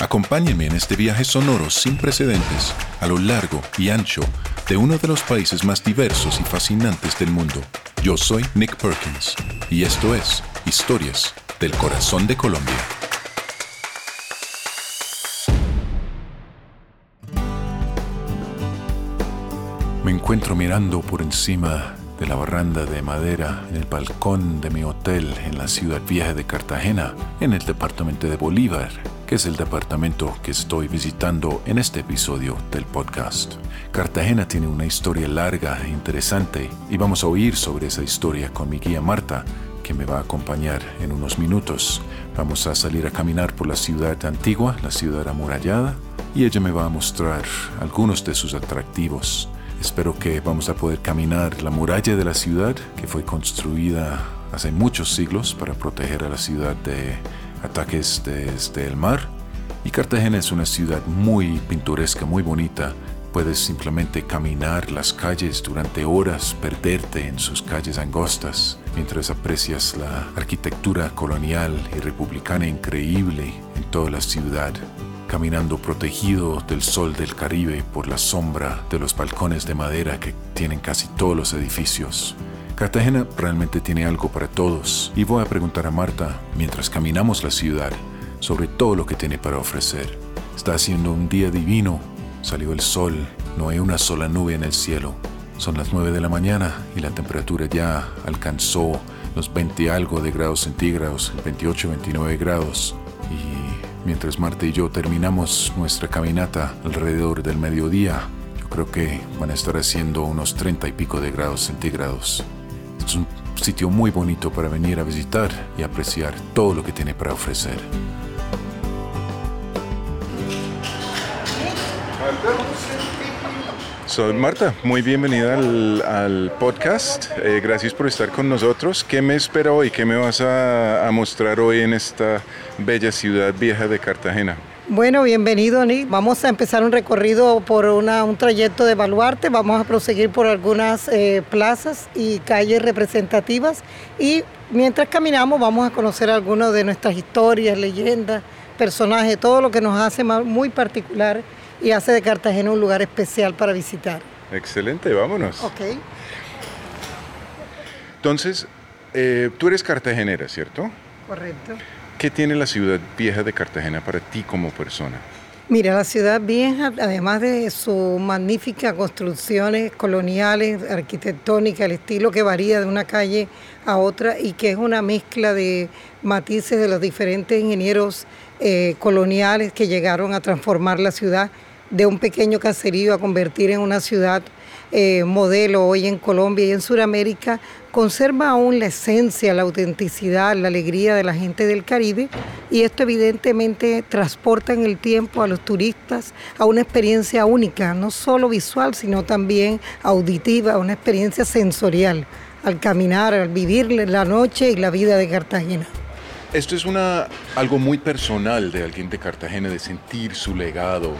Acompáñenme en este viaje sonoro sin precedentes a lo largo y ancho de uno de los países más diversos y fascinantes del mundo. Yo soy Nick Perkins y esto es Historias del Corazón de Colombia. Me encuentro mirando por encima de la barranda de madera en el balcón de mi hotel en la ciudad vieja de Cartagena, en el departamento de Bolívar, que es el departamento que estoy visitando en este episodio del podcast. Cartagena tiene una historia larga e interesante y vamos a oír sobre esa historia con mi guía Marta, que me va a acompañar en unos minutos. Vamos a salir a caminar por la ciudad antigua, la ciudad amurallada, y ella me va a mostrar algunos de sus atractivos. Espero que vamos a poder caminar la muralla de la ciudad que fue construida hace muchos siglos para proteger a la ciudad de ataques desde el mar. Y Cartagena es una ciudad muy pintoresca, muy bonita. Puedes simplemente caminar las calles durante horas, perderte en sus calles angostas, mientras aprecias la arquitectura colonial y republicana increíble en toda la ciudad, caminando protegido del sol del Caribe por la sombra de los balcones de madera que tienen casi todos los edificios. Cartagena realmente tiene algo para todos y voy a preguntar a Marta mientras caminamos la ciudad sobre todo lo que tiene para ofrecer. Está haciendo un día divino, salió el sol, no hay una sola nube en el cielo. Son las 9 de la mañana y la temperatura ya alcanzó los 20 algo de grados centígrados, 28, 29 grados. Y mientras Marta y yo terminamos nuestra caminata alrededor del mediodía, yo creo que van a estar haciendo unos 30 y pico de grados centígrados. Es un sitio muy bonito para venir a visitar y apreciar todo lo que tiene para ofrecer. So, Marta, muy bienvenida al, podcast. Eh, gracias por estar con nosotros. ¿Qué me espera hoy? ¿Qué me vas a mostrar hoy en esta bella ciudad vieja de Cartagena? Bueno, bienvenido Nick. Vamos a empezar un recorrido por un trayecto de baluarte. Vamos a proseguir por algunas eh, plazas y calles representativas. Y mientras caminamos vamos a conocer algunas de nuestras historias, leyendas, personajes, todo lo que nos hace muy particular y hace de Cartagena un lugar especial para visitar. Excelente, vámonos. Ok. Entonces, eh, tú eres cartagenera, ¿cierto? Correcto. ¿Qué tiene la ciudad vieja de Cartagena para ti como persona? Mira, la ciudad vieja, además de sus magníficas construcciones coloniales, arquitectónicas, el estilo que varía de una calle a otra y que es una mezcla de matices de los diferentes ingenieros eh, coloniales que llegaron a transformar la ciudad de un pequeño caserío a convertir en una ciudad eh, modelo hoy en Colombia y en Sudamérica, conserva aún la esencia, la autenticidad, la alegría de la gente del Caribe y esto evidentemente transporta en el tiempo a los turistas a una experiencia única, no solo visual, sino también auditiva, una experiencia sensorial al caminar, al vivir la noche y la vida de Cartagena. Esto es una, algo muy personal de alguien de Cartagena, de sentir su legado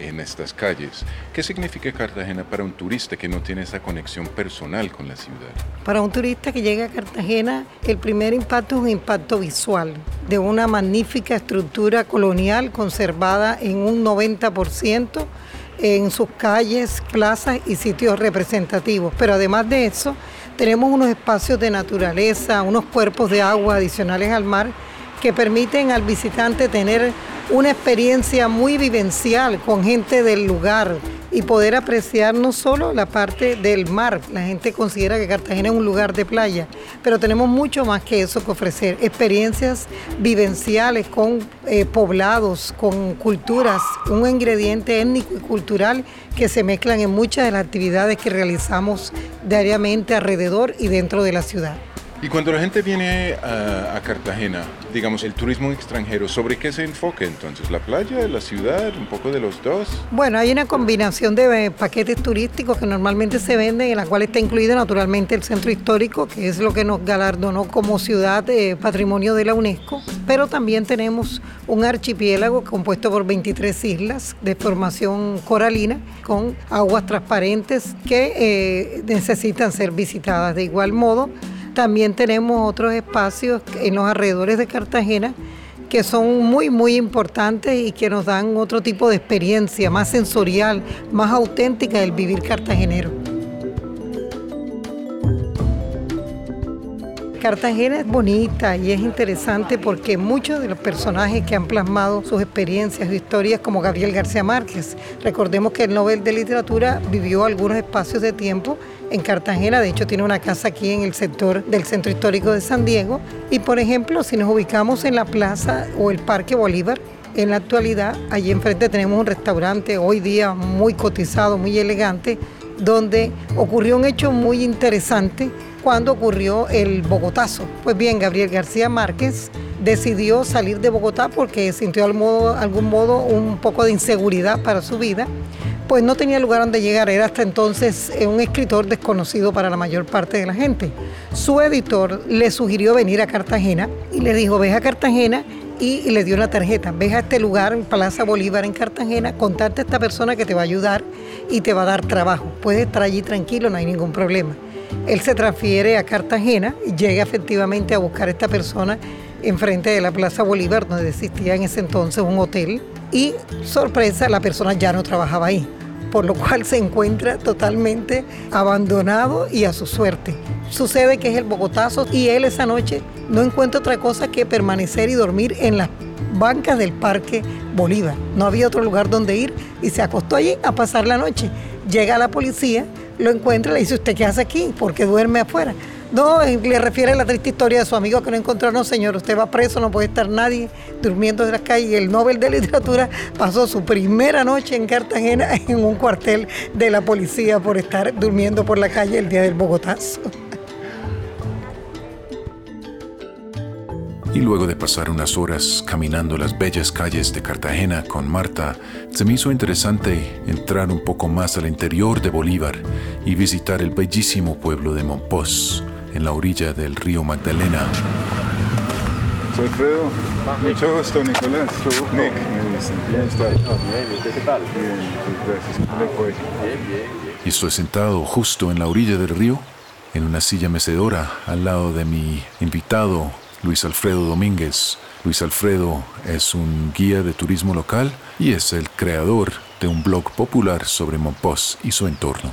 en estas calles. ¿Qué significa Cartagena para un turista que no tiene esa conexión personal con la ciudad? Para un turista que llega a Cartagena, el primer impacto es un impacto visual de una magnífica estructura colonial conservada en un 90% en sus calles, plazas y sitios representativos. Pero además de eso, tenemos unos espacios de naturaleza, unos cuerpos de agua adicionales al mar que permiten al visitante tener una experiencia muy vivencial con gente del lugar y poder apreciar no solo la parte del mar, la gente considera que Cartagena es un lugar de playa, pero tenemos mucho más que eso que ofrecer, experiencias vivenciales con eh, poblados, con culturas, un ingrediente étnico y cultural que se mezclan en muchas de las actividades que realizamos diariamente alrededor y dentro de la ciudad. Y cuando la gente viene a, Cartagena, digamos, el turismo extranjero, ¿sobre qué se enfoca entonces? ¿La playa, la ciudad, un poco de los dos? Bueno, hay una combinación de eh, paquetes turísticos que normalmente se venden, en la cual está incluido naturalmente el centro histórico, que es lo que nos galardonó como ciudad de patrimonio de la UNESCO, pero también tenemos un archipiélago compuesto por 23 islas de formación coralina con aguas transparentes que eh, necesitan ser visitadas. De igual modo, también tenemos otros espacios en los alrededores de Cartagena que son muy, muy importantes y que nos dan otro tipo de experiencia más sensorial, más auténtica del vivir cartagenero. Cartagena es bonita y es interesante porque muchos de los personajes que han plasmado sus experiencias o historias, como Gabriel García Márquez, recordemos que el Nobel de Literatura vivió algunos espacios de tiempo en Cartagena, de hecho tiene una casa aquí en el sector del Centro Histórico de San Diego, y por ejemplo, si nos ubicamos en la plaza o el Parque Bolívar, en la actualidad, allí enfrente tenemos un restaurante hoy día muy cotizado, muy elegante, donde ocurrió un hecho muy interesante cuando ocurrió el Bogotazo. Pues bien, Gabriel García Márquez decidió salir de Bogotá porque sintió algún modo un poco de inseguridad para su vida, pues no tenía lugar donde llegar, era hasta entonces eh, un escritor desconocido para la mayor parte de la gente. Su editor le sugirió venir a Cartagena y le dijo, ve a Cartagena y le dio una tarjeta. Ve a este lugar, Plaza Bolívar en Cartagena, contarte a esta persona que te va a ayudar y te va a dar trabajo. Puedes estar allí tranquilo, no hay ningún problema. Él se transfiere a Cartagena y llega efectivamente a buscar a esta persona enfrente de la Plaza Bolívar, donde existía en ese entonces un hotel. Y sorpresa, la persona ya no trabajaba ahí, por lo cual se encuentra totalmente abandonado y a su suerte. Sucede que es el Bogotazo y él esa noche no encuentra otra cosa que permanecer y dormir en las bancas del Parque Bolívar. No había otro lugar donde ir y se acostó allí a pasar la noche. Llega la policía lo encuentra y le dice, ¿usted qué hace aquí? Porque duerme afuera. No, le refiere a la triste historia de su amigo que no encontró, no señor, usted va preso, no puede estar nadie durmiendo en las calles. El Nobel de Literatura pasó su primera noche en Cartagena en un cuartel de la policía por estar durmiendo por la calle el día del Bogotazo. Y luego de pasar unas horas caminando las bellas calles de Cartagena con Marta, se me hizo interesante entrar un poco más al interior de Bolívar y visitar el bellísimo pueblo de Monpós, en la orilla del río Magdalena. Soy Fredo. Mucho gusto, Nicolás. Nick, ¿Qué tal? Y estoy sentado justo en la orilla del río, en una silla mecedora, al lado de mi invitado, Luis Alfredo Domínguez. Luis Alfredo es un guía de turismo local y es el creador de un blog popular sobre Monpós y su entorno.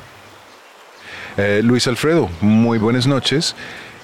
Eh, Luis Alfredo, muy buenas noches.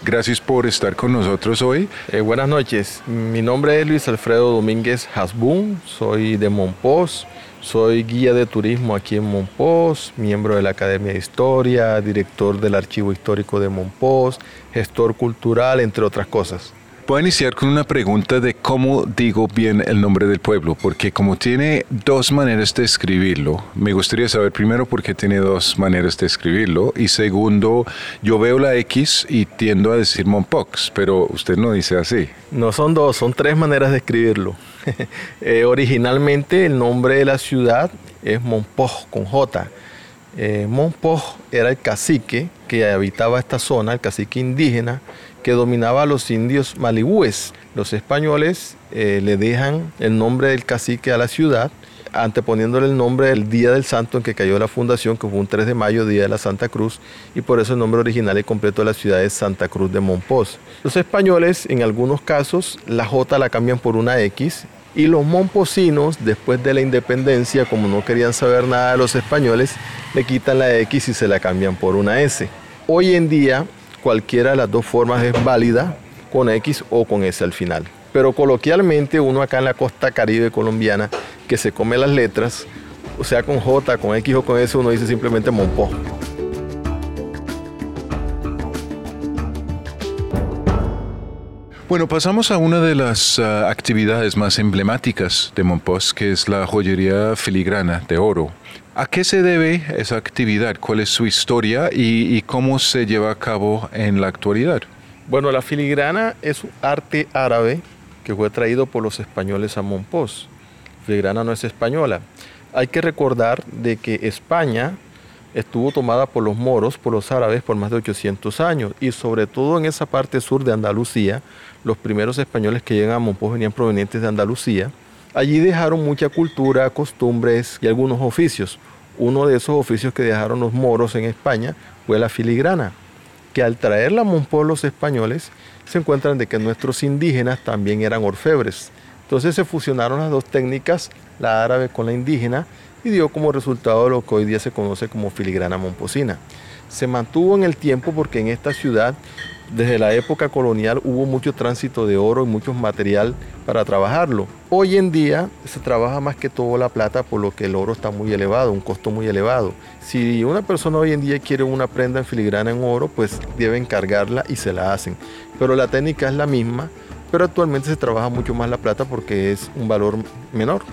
Gracias por estar con nosotros hoy. Eh, buenas noches. Mi nombre es Luis Alfredo Domínguez Hasbun. Soy de Monpós. Soy guía de turismo aquí en Monpós, miembro de la Academia de Historia, director del Archivo Histórico de Monpós, gestor cultural, entre otras cosas. Voy a iniciar con una pregunta de cómo digo bien el nombre del pueblo, porque como tiene dos maneras de escribirlo, me gustaría saber primero por qué tiene dos maneras de escribirlo y segundo, yo veo la X y tiendo a decir Monpox, pero usted no dice así. No son dos, son tres maneras de escribirlo. Eh, originalmente el nombre de la ciudad es Monpoj con J. Eh, era el cacique que habitaba esta zona, el cacique indígena, que dominaba a los indios malibúes. Los españoles eh, le dejan el nombre del cacique a la ciudad anteponiéndole el nombre del día del santo en que cayó la fundación, que fue un 3 de mayo, día de la Santa Cruz, y por eso el nombre original y completo de la ciudad es Santa Cruz de Monpós. Los españoles, en algunos casos, la J la cambian por una X, y los momposinos, después de la independencia, como no querían saber nada de los españoles, le quitan la X y se la cambian por una S. Hoy en día, cualquiera de las dos formas es válida, con X o con S al final. Pero coloquialmente uno acá en la costa caribe colombiana que se come las letras, o sea con J, con X o con S, uno dice simplemente Monpó. Bueno, pasamos a una de las ah, actividades más emblemáticas de Monpós, que es la joyería filigrana de oro. ¿A qué se debe esa actividad? ¿Cuál es su historia y, y cómo se lleva a cabo en la actualidad? Bueno, la filigrana es un arte árabe que fue traído por los españoles a Monpós. Filigrana no es española. Hay que recordar de que España estuvo tomada por los moros, por los árabes, por más de 800 años. Y sobre todo en esa parte sur de Andalucía, los primeros españoles que llegan a Monpós venían provenientes de Andalucía. Allí dejaron mucha cultura, costumbres y algunos oficios. Uno de esos oficios que dejaron los moros en España fue la filigrana que al traerla a Monpós los españoles se encuentran de que nuestros indígenas también eran orfebres. Entonces se fusionaron las dos técnicas, la árabe con la indígena, y dio como resultado lo que hoy día se conoce como filigrana momposina. Se mantuvo en el tiempo porque en esta ciudad desde la época colonial hubo mucho tránsito de oro y mucho material para trabajarlo. Hoy en día se trabaja más que todo la plata por lo que el oro está muy elevado, un costo muy elevado. Si una persona hoy en día quiere una prenda en filigrana en oro, pues debe encargarla y se la hacen. Pero la técnica es la misma, pero actualmente se trabaja mucho más la plata porque es un valor menor.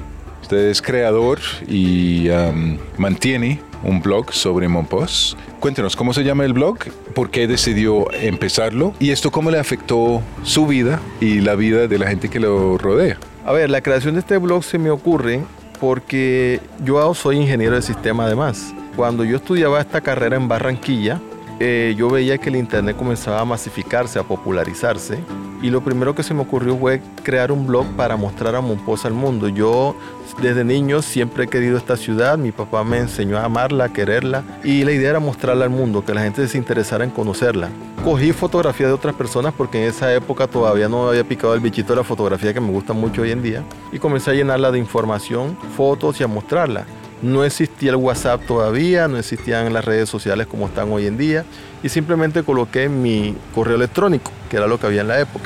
Usted es creador y um, mantiene un blog sobre Monpós. Cuéntenos, ¿cómo se llama el blog? ¿Por qué decidió empezarlo? ¿Y esto cómo le afectó su vida y la vida de la gente que lo rodea? A ver, la creación de este blog se me ocurre porque yo soy ingeniero de sistema además. Cuando yo estudiaba esta carrera en Barranquilla, eh, yo veía que el Internet comenzaba a masificarse, a popularizarse. Y lo primero que se me ocurrió fue crear un blog para mostrar a Monpós al mundo. Yo desde niño siempre he querido esta ciudad, mi papá me enseñó a amarla, a quererla y la idea era mostrarla al mundo, que la gente se interesara en conocerla. Cogí fotografías de otras personas porque en esa época todavía no había picado el bichito de la fotografía que me gusta mucho hoy en día y comencé a llenarla de información, fotos y a mostrarla. No existía el WhatsApp todavía, no existían las redes sociales como están hoy en día y simplemente coloqué mi correo electrónico, que era lo que había en la época.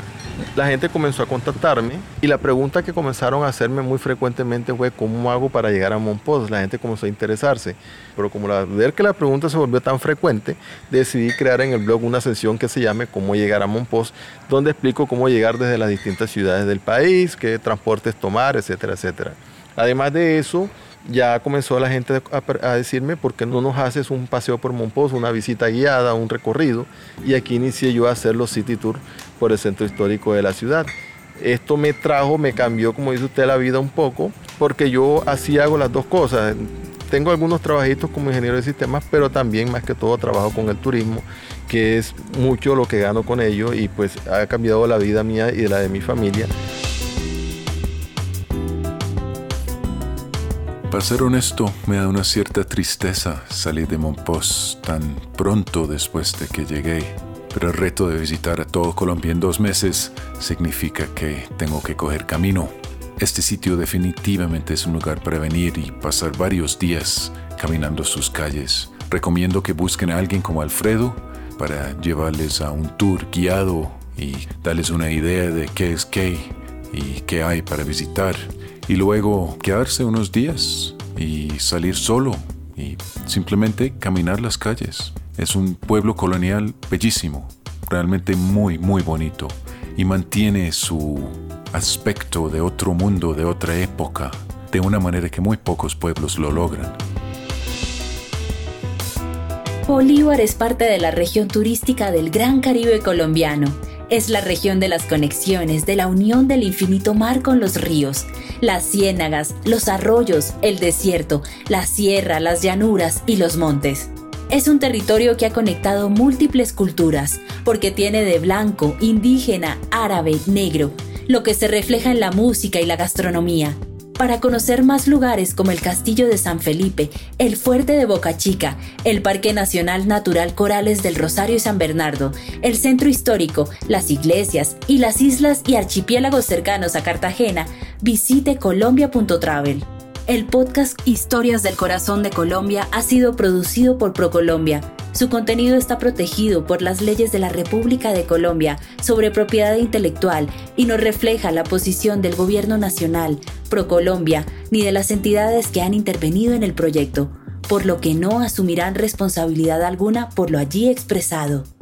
La gente comenzó a contactarme y la pregunta que comenzaron a hacerme muy frecuentemente fue ¿cómo hago para llegar a Monpós? La gente comenzó a interesarse, pero como ver que la pregunta se volvió tan frecuente, decidí crear en el blog una sesión que se llame Cómo llegar a Monpós, donde explico cómo llegar desde las distintas ciudades del país, qué transportes tomar, etcétera, etcétera. Además de eso, ya comenzó la gente a, decirme por qué no nos haces un paseo por Monpós, una visita guiada, un recorrido. Y aquí inicié yo a hacer los city tour por el centro histórico de la ciudad. Esto me trajo, me cambió, como dice usted, la vida un poco, porque yo así hago las dos cosas. Tengo algunos trabajitos como ingeniero de sistemas, pero también más que todo trabajo con el turismo, que es mucho lo que gano con ello y pues ha cambiado la vida mía y la de mi familia. Para ser honesto, me da una cierta tristeza salir de Monpós tan pronto después de que llegué. Pero el reto de visitar a todo Colombia en dos meses significa que tengo que coger camino. Este sitio definitivamente es un lugar para venir y pasar varios días caminando sus calles. Recomiendo que busquen a alguien como Alfredo para llevarles a un tour guiado y darles una idea de qué es qué y qué hay para visitar y luego quedarse unos días y salir solo y simplemente caminar las calles. Es un pueblo colonial bellísimo, realmente muy, muy bonito y mantiene su aspecto de otro mundo, de otra época, de una manera que muy pocos pueblos lo logran. Bolívar es parte de la región turística del Gran Caribe colombiano es la región de las conexiones, de la unión del infinito mar con los ríos, las ciénagas, los arroyos, el desierto, la sierra, las llanuras y los montes. Es un territorio que ha conectado múltiples culturas, porque tiene de blanco, indígena, árabe, negro, lo que se refleja en la música y la gastronomía. Para conocer más lugares como el Castillo de San Felipe, el Fuerte de Boca Chica, el Parque Nacional Natural Corales del Rosario y San Bernardo, el Centro Histórico, las iglesias y las islas y archipiélagos cercanos a Cartagena, visite colombia.travel. El podcast Historias del Corazón de Colombia ha sido producido por ProColombia su contenido está protegido por las leyes de la República de Colombia sobre propiedad intelectual y no refleja la posición del Gobierno Nacional, ProColombia, ni de las entidades que han intervenido en el proyecto, por lo que no asumirán responsabilidad alguna por lo allí expresado.